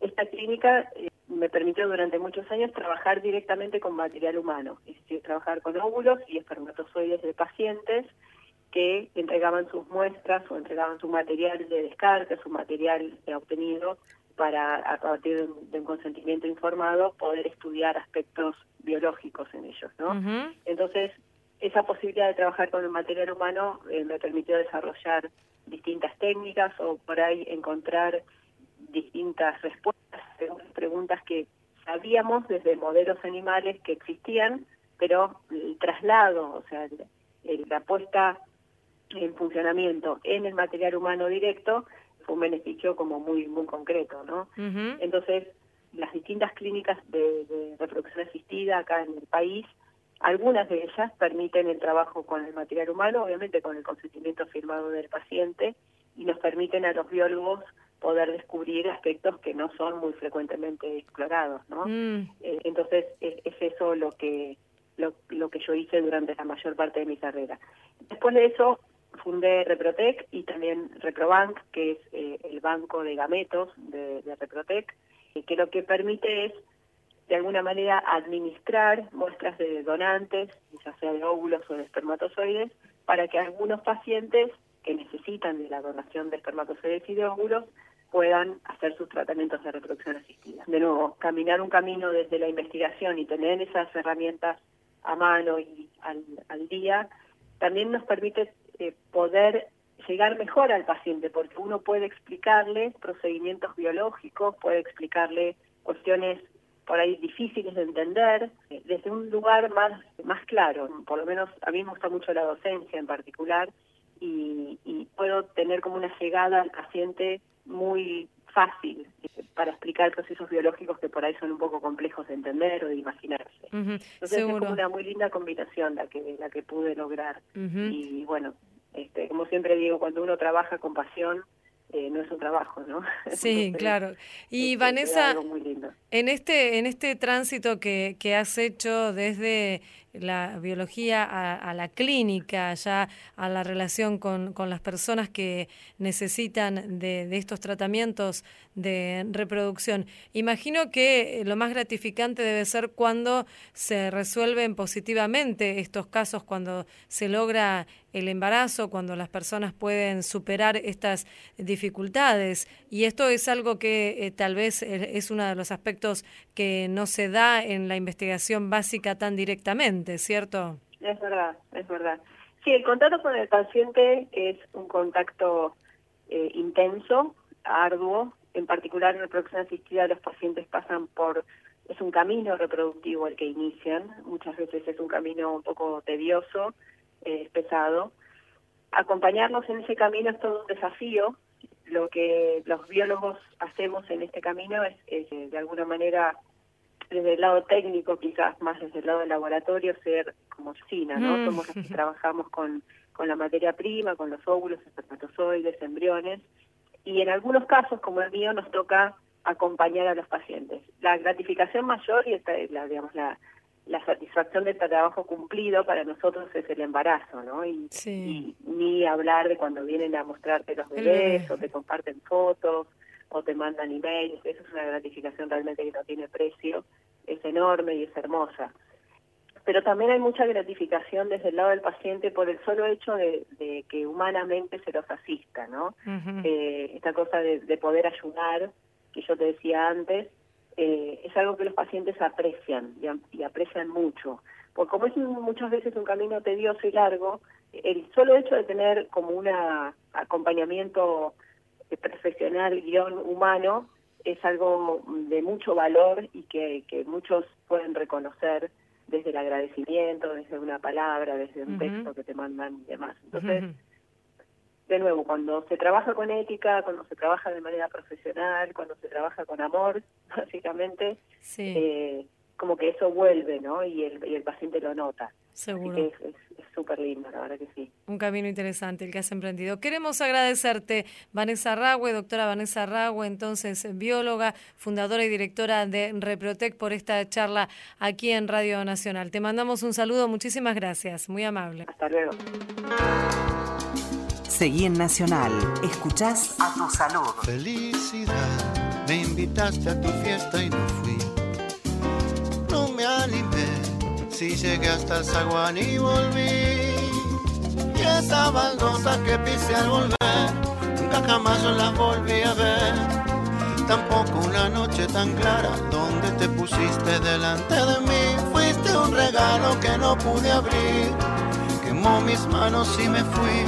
Esta clínica eh, me permitió durante muchos años trabajar directamente con material humano, trabajar con óvulos y espermatozoides de pacientes que entregaban sus muestras o entregaban su material de descarte, su material obtenido para, a partir de un consentimiento informado, poder estudiar aspectos biológicos en ellos, ¿no? Entonces, esa posibilidad de trabajar con el material humano eh, me permitió desarrollar distintas técnicas o por ahí encontrar distintas respuestas a preguntas que sabíamos desde modelos animales que existían, pero el traslado, o sea, la puesta en funcionamiento en el material humano directo un beneficio como muy muy concreto, ¿no? Entonces, las distintas clínicas de, reproducción asistida acá en el país, algunas de ellas permiten el trabajo con el material humano, obviamente con el consentimiento firmado del paciente, y nos permiten a los biólogos poder descubrir aspectos que no son muy frecuentemente explorados, ¿no? Mm. Eh, entonces es, eso lo que lo, lo, que yo hice durante la mayor parte de mi carrera. Después de eso fundé Reprotec y también Reprobank, que es eh, el banco de gametos de, de Reprotec, que lo que permite es, de alguna manera, administrar muestras de donantes, ya sea de óvulos o de espermatozoides, para que algunos pacientes que necesitan de la donación de espermatozoides y de óvulos puedan hacer sus tratamientos de reproducción asistida. De nuevo, caminar un camino desde la investigación y tener esas herramientas a mano y al, al día, también nos permite eh, poder llegar mejor al paciente, porque uno puede explicarle procedimientos biológicos, puede explicarle cuestiones por ahí difíciles de entender, eh, desde un lugar más, más claro. Por lo menos a mí me gusta mucho la docencia en particular y, y puedo tener como una llegada al paciente muy fácil eh, para explicar procesos biológicos que por ahí son un poco complejos de entender o de imaginarse. Entonces es como una muy linda combinación la que la que pude lograr. Y bueno, este, como siempre digo, cuando uno trabaja con pasión, eh, no es un trabajo, ¿no? Sí, claro. Y Vanessa, en este en este tránsito que, que has hecho desde la biología a, la clínica, ya a la relación con, con las personas que necesitan de, de, estos tratamientos de reproducción. Imagino que lo más gratificante debe ser cuando se resuelven positivamente estos casos, cuando se logra el embarazo, cuando las personas pueden superar estas dificultades. Y esto es algo que eh, tal vez eh, es uno de los aspectos que no se da en la investigación básica tan directamente. ¿cierto? Es verdad, es verdad. Sí, el contacto con el paciente es un contacto eh, intenso, arduo. En particular en reproducción asistida los pacientes pasan por, es un camino reproductivo el que inician, muchas veces es un camino un poco tedioso, eh, pesado. Acompañarnos en ese camino es todo un desafío. Lo que los biólogos hacemos en este camino es, es de alguna manera desde el lado técnico, quizás más desde el lado del laboratorio, ser como China, ¿no? Mm. Somos los que trabajamos con, con la materia prima, con los óvulos, espermatozoides, embriones, y en algunos casos, como el mío, nos toca acompañar a los pacientes. La gratificación mayor y esta, la, digamos, la, la satisfacción de este trabajo cumplido para nosotros es el embarazo, ¿no? Y, y ni hablar de cuando vienen a mostrarte los bebés o te comparten fotos o te mandan emails, eso es una gratificación realmente que no tiene precio, es enorme y es hermosa. Pero también hay mucha gratificación desde el lado del paciente por el solo hecho de, que humanamente se los asista, ¿no? Eh, esta cosa de, poder ayudar, que yo te decía antes, eh, es algo que los pacientes aprecian y, aprecian mucho. Porque como es muchas veces un camino tedioso y largo, el solo hecho de tener como un acompañamiento profesional, guion humano, es algo de mucho valor y que, muchos pueden reconocer desde el agradecimiento, desde una palabra, desde un texto que te mandan y demás. Entonces, de nuevo, cuando se trabaja con ética, cuando se trabaja de manera profesional, cuando se trabaja con amor, básicamente, eh, como que eso vuelve, ¿no? Y el, y el paciente lo nota. Seguro. es súper lindo, la verdad que sí. Un camino interesante el que has emprendido. Queremos agradecerte, Vanessa Ragüe, doctora Vanessa Ragüe, entonces bióloga, fundadora y directora de Reprotec, por esta charla aquí en Radio Nacional. Te mandamos un saludo, muchísimas gracias, muy amable. Hasta luego. Seguí en Nacional, escuchás a tu salud. Felicidad, me invitaste a tu fiesta y no fui. Si llegué hasta el zaguán y volví. Y esa baldosa que pise al volver, nunca jamás yo la volví a ver. Tampoco una noche tan clara donde te pusiste delante de mí. Fuiste un regalo que no pude abrir. Quemó mis manos y me fui,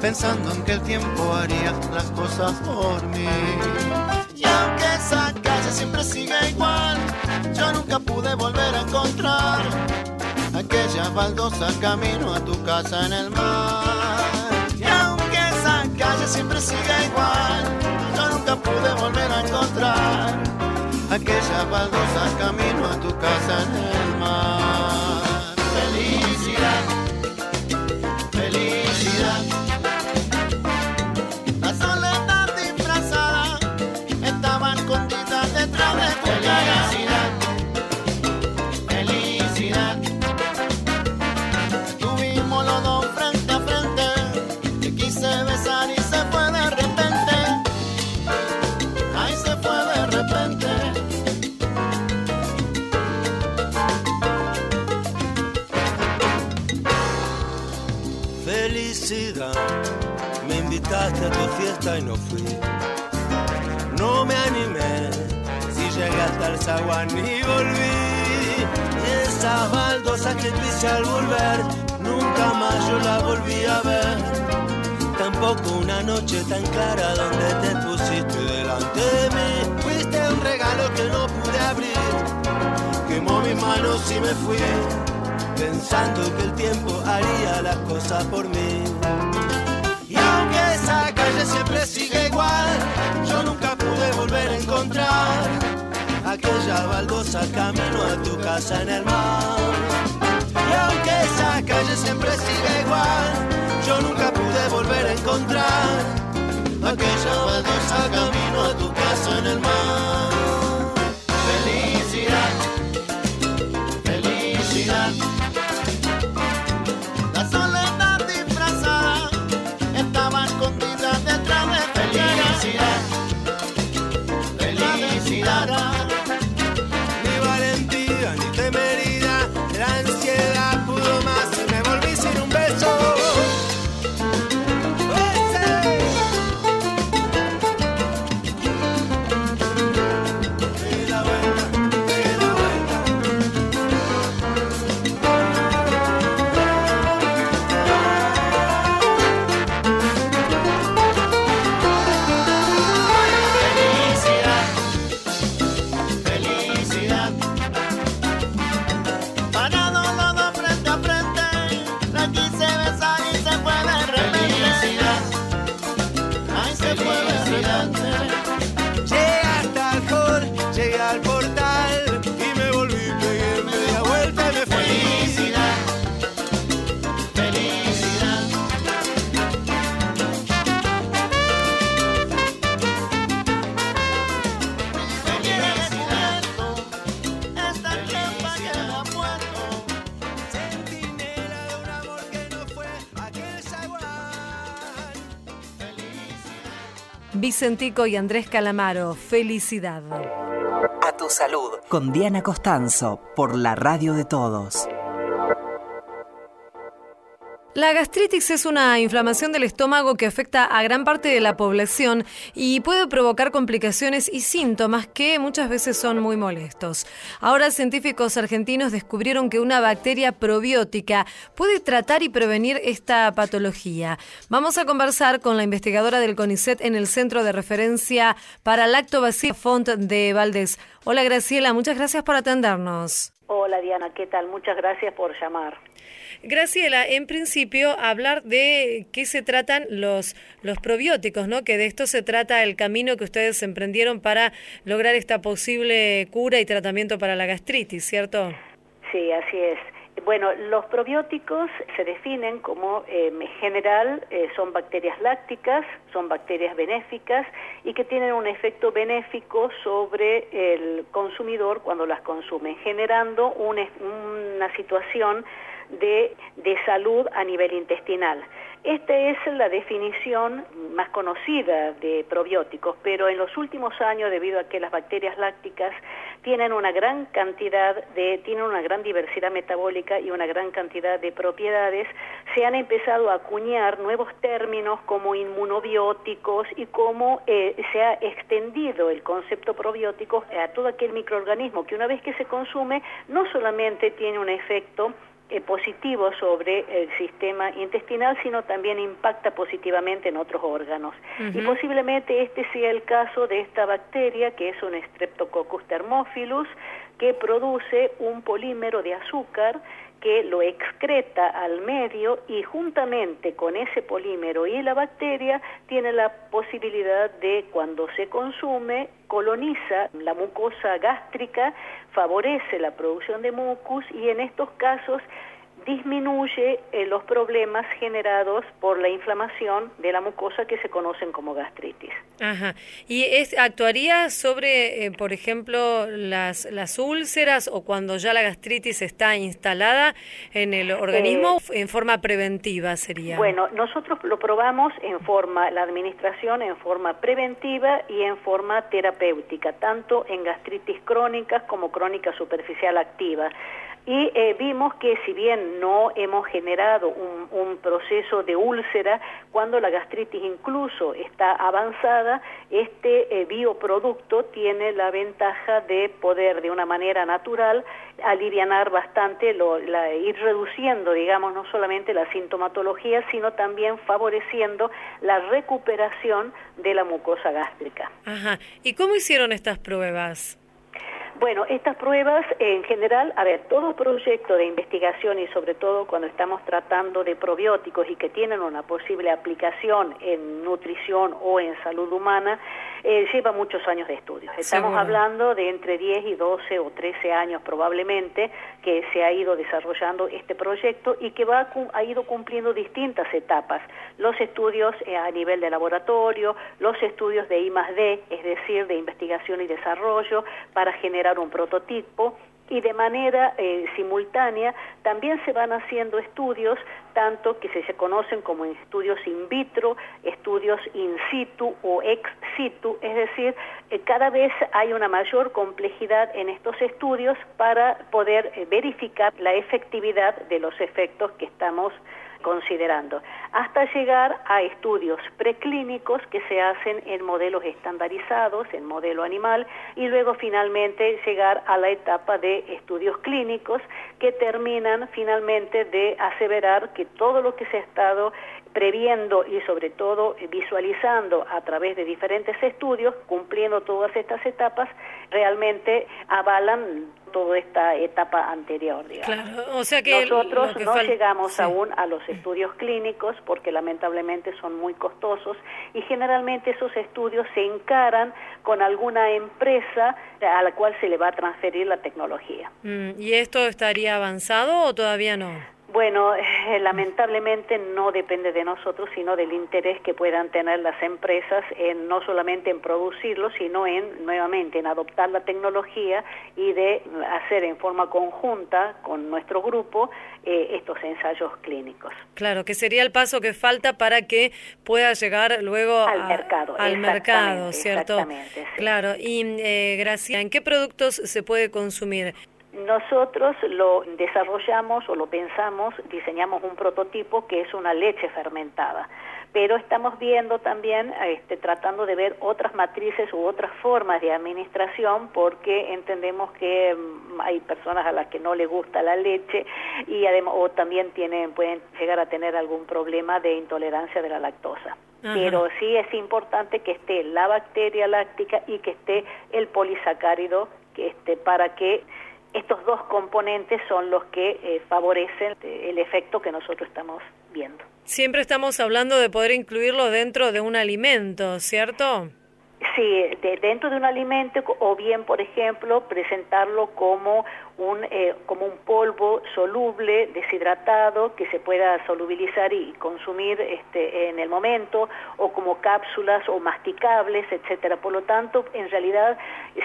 pensando en que el tiempo haría las cosas por mí. Y aunque esa calle siempre sigue igual, yo nunca pude volver a encontrar aquella baldosa camino a tu casa en el mar. Y aunque esa calle siempre sigue igual, yo nunca pude volver a encontrar aquella baldosa camino a tu casa en el mar. Tu fiesta y no fui. No me animé, si llegué hasta el zaguán y volví. Esa baldosa que pise al volver, nunca más yo la volví a ver. Tampoco una noche tan clara donde te pusiste delante de mí. Fuiste un regalo que no pude abrir. Quemó mis manos y me fui, pensando que el tiempo haría las cosas por mí siempre sigue igual. Yo nunca pude volver a encontrar aquella baldosa camino a tu casa en el mar. Y aunque esa calle siempre sigue igual, yo nunca pude volver a encontrar aquella baldosa camino a tu casa en el mar. Vicentico y Andrés Calamaro. Felicidad. A tu salud. Con Diana Costanzo, por la radio de todos. La gastritis es una inflamación del estómago que afecta a gran parte de la población y puede provocar complicaciones y síntomas que muchas veces son muy molestos. Ahora científicos argentinos descubrieron que una bacteria probiótica puede tratar y prevenir esta patología. Vamos a conversar con la investigadora del CONICET en el Centro de Referencia para Lactobacillus Font de Valdés. Hola Graciela, muchas gracias por atendernos. Hola Diana, ¿qué tal? Muchas gracias por llamar. Graciela, en principio hablar de qué se tratan los, los probióticos, ¿no? Que de esto se trata el camino que ustedes emprendieron para lograr esta posible cura y tratamiento para la gastritis, ¿cierto? Sí, así es. Bueno, los probióticos se definen como, em, en general, eh, son bacterias lácticas, son bacterias benéficas y que tienen un efecto benéfico sobre el consumidor cuando las consume, generando una situación de, de salud a nivel intestinal. Esta es la definición más conocida de probióticos, pero en los últimos años, debido a que las bacterias lácticas tienen una gran cantidad de, tienen una gran diversidad metabólica y una gran cantidad de propiedades, se han empezado a acuñar nuevos términos como inmunobióticos y cómo eh, se ha extendido el concepto probiótico a todo aquel microorganismo que una vez que se consume no solamente tiene un efecto eh, positivo sobre el sistema intestinal, sino también impacta positivamente en otros órganos. Y posiblemente este sea el caso de esta bacteria, que es un Streptococcus thermophilus, que produce un polímero de azúcar que lo excreta al medio y juntamente con ese polímero y la bacteria tiene la posibilidad de cuando se consume coloniza la mucosa gástrica, favorece la producción de mucus y en estos casos disminuye eh, los problemas generados por la inflamación de la mucosa que se conocen como gastritis. Ajá. ¿Y es, actuaría sobre, eh, por ejemplo, las, las úlceras o cuando ya la gastritis está instalada en el organismo eh, en forma preventiva sería? Bueno, nosotros lo probamos en forma, la administración en forma preventiva y en forma terapéutica, tanto en gastritis crónicas como crónica superficial activa y eh, vimos que si bien no hemos generado un, proceso de úlcera, cuando la gastritis incluso está avanzada, este eh, bioproducto tiene la ventaja de poder de una manera natural alivianar bastante, lo, ir reduciendo, digamos, no solamente la sintomatología, sino también favoreciendo la recuperación de la mucosa gástrica. Ajá. ¿Y cómo hicieron estas pruebas? Bueno, estas pruebas en general, a ver, todo proyecto de investigación y sobre todo cuando estamos tratando de probióticos y que tienen una posible aplicación en nutrición o en salud humana, eh, lleva muchos años de estudios. Estamos hablando de entre 10 y 12 o 13 años probablemente que se ha ido desarrollando este proyecto y que va ha ido cumpliendo distintas etapas. Los estudios eh, a nivel de laboratorio, los estudios de I D, es decir, de investigación y desarrollo para generar un prototipo y de manera eh, simultánea también se van haciendo estudios, tanto que se, conocen como estudios in vitro, estudios in situ o ex situ, es decir, eh, cada vez hay una mayor complejidad en estos estudios para poder eh, verificar la efectividad de los efectos que estamos considerando, hasta llegar a estudios preclínicos que se hacen en modelos estandarizados, en modelo animal, y luego finalmente llegar a la etapa de estudios clínicos que terminan finalmente de aseverar que todo lo que se ha estado previendo y sobre todo visualizando a través de diferentes estudios, cumpliendo todas estas etapas, realmente avalan toda esta etapa anterior, digamos. Claro, o sea que nosotros no llegamos aún a los estudios clínicos porque lamentablemente son muy costosos y generalmente esos estudios se encaran con alguna empresa a la cual se le va a transferir la tecnología. Mm, ¿Y esto estaría avanzado o todavía no? Bueno, eh, lamentablemente no depende de nosotros, sino del interés que puedan tener las empresas en no solamente en producirlo, sino en nuevamente en adoptar la tecnología y de hacer en forma conjunta con nuestro grupo eh, estos ensayos clínicos. Claro, que sería el paso que falta para que pueda llegar luego al mercado, al mercado, ¿cierto? Exactamente, Claro. Y eh, Gracia, ¿en qué productos se puede consumir? Nosotros lo desarrollamos o lo pensamos, diseñamos un prototipo que es una leche fermentada, pero estamos viendo también, este, tratando de ver otras matrices u otras formas de administración porque entendemos que mm, hay personas a las que no les gusta la leche y además o también tienen pueden llegar a tener algún problema de intolerancia de la lactosa. Pero sí es importante que esté la bacteria láctica y que esté el polisacárido que este, para que estos dos componentes son los que eh, favorecen el efecto que nosotros estamos viendo. Siempre estamos hablando de poder incluirlo dentro de un alimento, ¿cierto? Sí, dentro de un alimento o bien, por ejemplo, presentarlo como un, eh, como un polvo soluble, deshidratado, que se pueda solubilizar y consumir este, en el momento, o como cápsulas o masticables, etcétera. Por lo tanto, en realidad,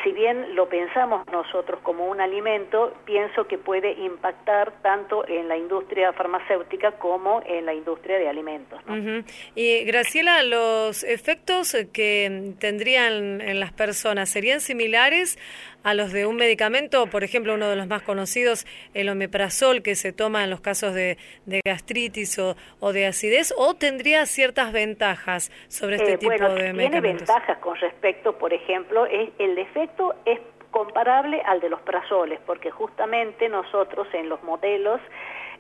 si bien lo pensamos nosotros como un alimento, pienso que puede impactar tanto en la industria farmacéutica como en la industria de alimentos. Y Graciela, los efectos que tendrían en las personas serían similares a los de un medicamento, por ejemplo, uno de los más conocidos, el omeprazol, que se toma en los casos de, gastritis o, o, de acidez, o tendría ciertas ventajas sobre este eh, tipo de medicamentos? Tiene ventajas con respecto, por ejemplo, es, el efecto es comparable al de los prazoles, porque justamente nosotros en los modelos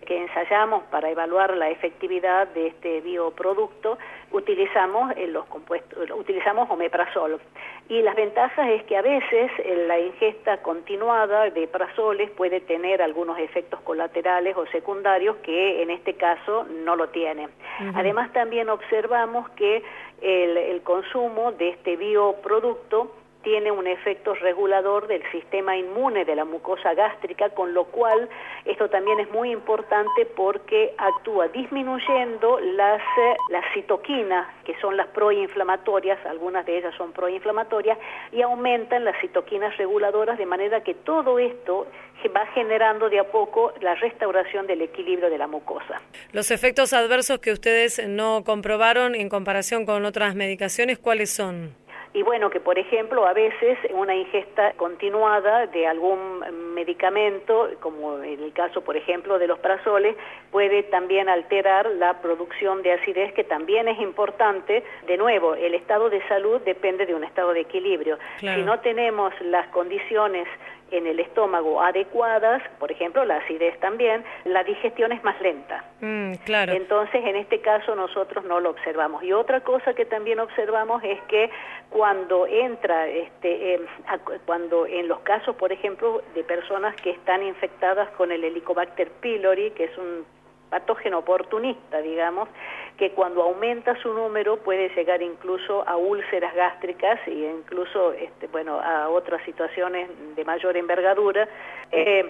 que ensayamos para evaluar la efectividad de este bioproducto, utilizamos eh, los compuestos, utilizamos omeprazol. Y las ventajas es que a veces eh, la ingesta continuada de prazoles puede tener algunos efectos colaterales o secundarios que en este caso no lo tiene. Además también observamos que el, el consumo de este bioproducto tiene un efecto regulador del sistema inmune de la mucosa gástrica, con lo cual esto también es muy importante porque actúa disminuyendo las, eh, las citoquinas, que son las proinflamatorias, algunas de ellas son proinflamatorias, y aumentan las citoquinas reguladoras, de manera que todo esto va generando de a poco la restauración del equilibrio de la mucosa. Los efectos adversos que ustedes no comprobaron en comparación con otras medicaciones, ¿cuáles son? Y bueno, que por ejemplo a veces una ingesta continuada de algún medicamento, como en el caso por ejemplo de los prazoles, puede también alterar la producción de acidez, que también es importante. De nuevo, el estado de salud depende de un estado de equilibrio. Si no tenemos las condiciones en el estómago adecuadas, por ejemplo la acidez también, la digestión es más lenta. Mm, claro. Entonces, en este caso nosotros no lo observamos. Y otra cosa que también observamos es que cuando entra, este, cuando en los casos, por ejemplo, de personas que están infectadas con el Helicobacter pylori, que es un patógeno oportunista, digamos, que cuando aumenta su número puede llegar incluso a úlceras gástricas e incluso, este, bueno, a otras situaciones de mayor envergadura. Eh,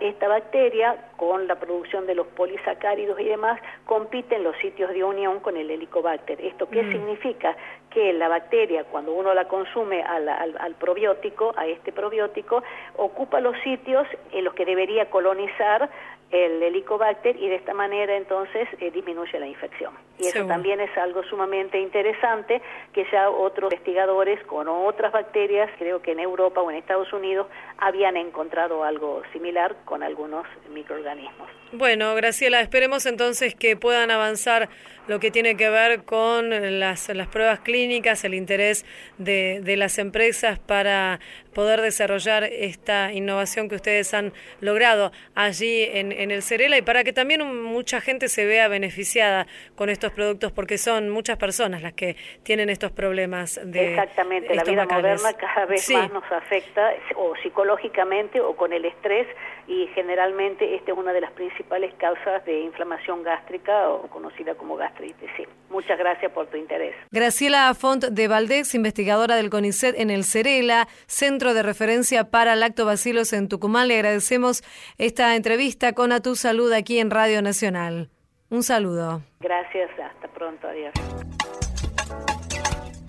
esta bacteria, con la producción de los polisacáridos y demás, compite en los sitios de unión con el helicobacter. ¿Esto qué mm. significa? Que la bacteria, cuando uno la consume al, al, probiótico, a este probiótico, ocupa los sitios en los que debería colonizar el helicobacter y de esta manera entonces eh, disminuye la infección. Y eso también es algo sumamente interesante que ya otros investigadores con otras bacterias, creo que en Europa o en Estados Unidos, habían encontrado algo similar con algunos microorganismos. Bueno, Graciela, esperemos entonces que puedan avanzar lo que tiene que ver con las, las pruebas clínicas, el interés de, de las empresas para poder desarrollar esta innovación que ustedes han logrado allí en, en el Cerela y para que también mucha gente se vea beneficiada con estos estos productos porque son muchas personas las que tienen estos problemas de Exactamente, la vida moderna cada vez más nos afecta o psicológicamente o con el estrés y generalmente esta es una de las principales causas de inflamación gástrica o conocida como gastritis. Muchas gracias por tu interés. Graciela Font de Valdés, investigadora del CONICET en el Cerela, Centro de Referencia para Lactobacilos en Tucumán. Le agradecemos esta entrevista con A Tu Salud aquí en Radio Nacional. Un saludo. Gracias, hasta pronto, adiós.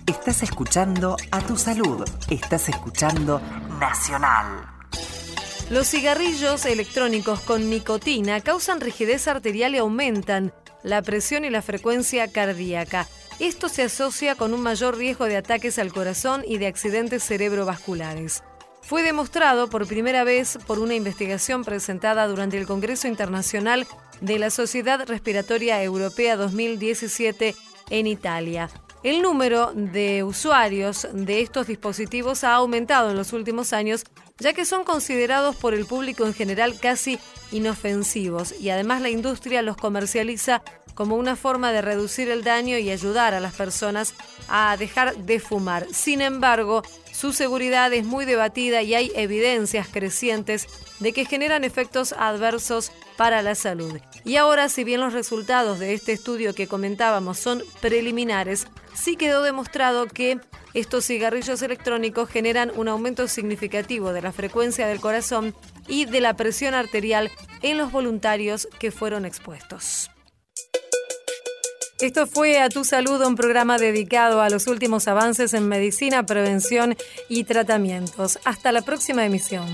Estás escuchando A Tu Salud, estás escuchando Nacional. Los cigarrillos electrónicos con nicotina causan rigidez arterial y aumentan la presión y la frecuencia cardíaca. Esto se asocia con un mayor riesgo de ataques al corazón y de accidentes cerebrovasculares. Fue demostrado por primera vez por una investigación presentada durante el Congreso Internacional de la Sociedad Respiratoria Europea 2017 en Italia. El número de usuarios de estos dispositivos ha aumentado en los últimos años, ya que son considerados por el público en general casi inofensivos y además la industria los comercializa como una forma de reducir el daño y ayudar a las personas a dejar de fumar. Sin embargo, su seguridad es muy debatida y hay evidencias crecientes de que generan efectos adversos para la salud. Y ahora, si bien los resultados de este estudio que comentábamos son preliminares, sí quedó demostrado que estos cigarrillos electrónicos generan un aumento significativo de la frecuencia del corazón y de la presión arterial en los voluntarios que fueron expuestos. Esto fue A Tu Salud, un programa dedicado a los últimos avances en medicina, prevención y tratamientos. Hasta la próxima emisión.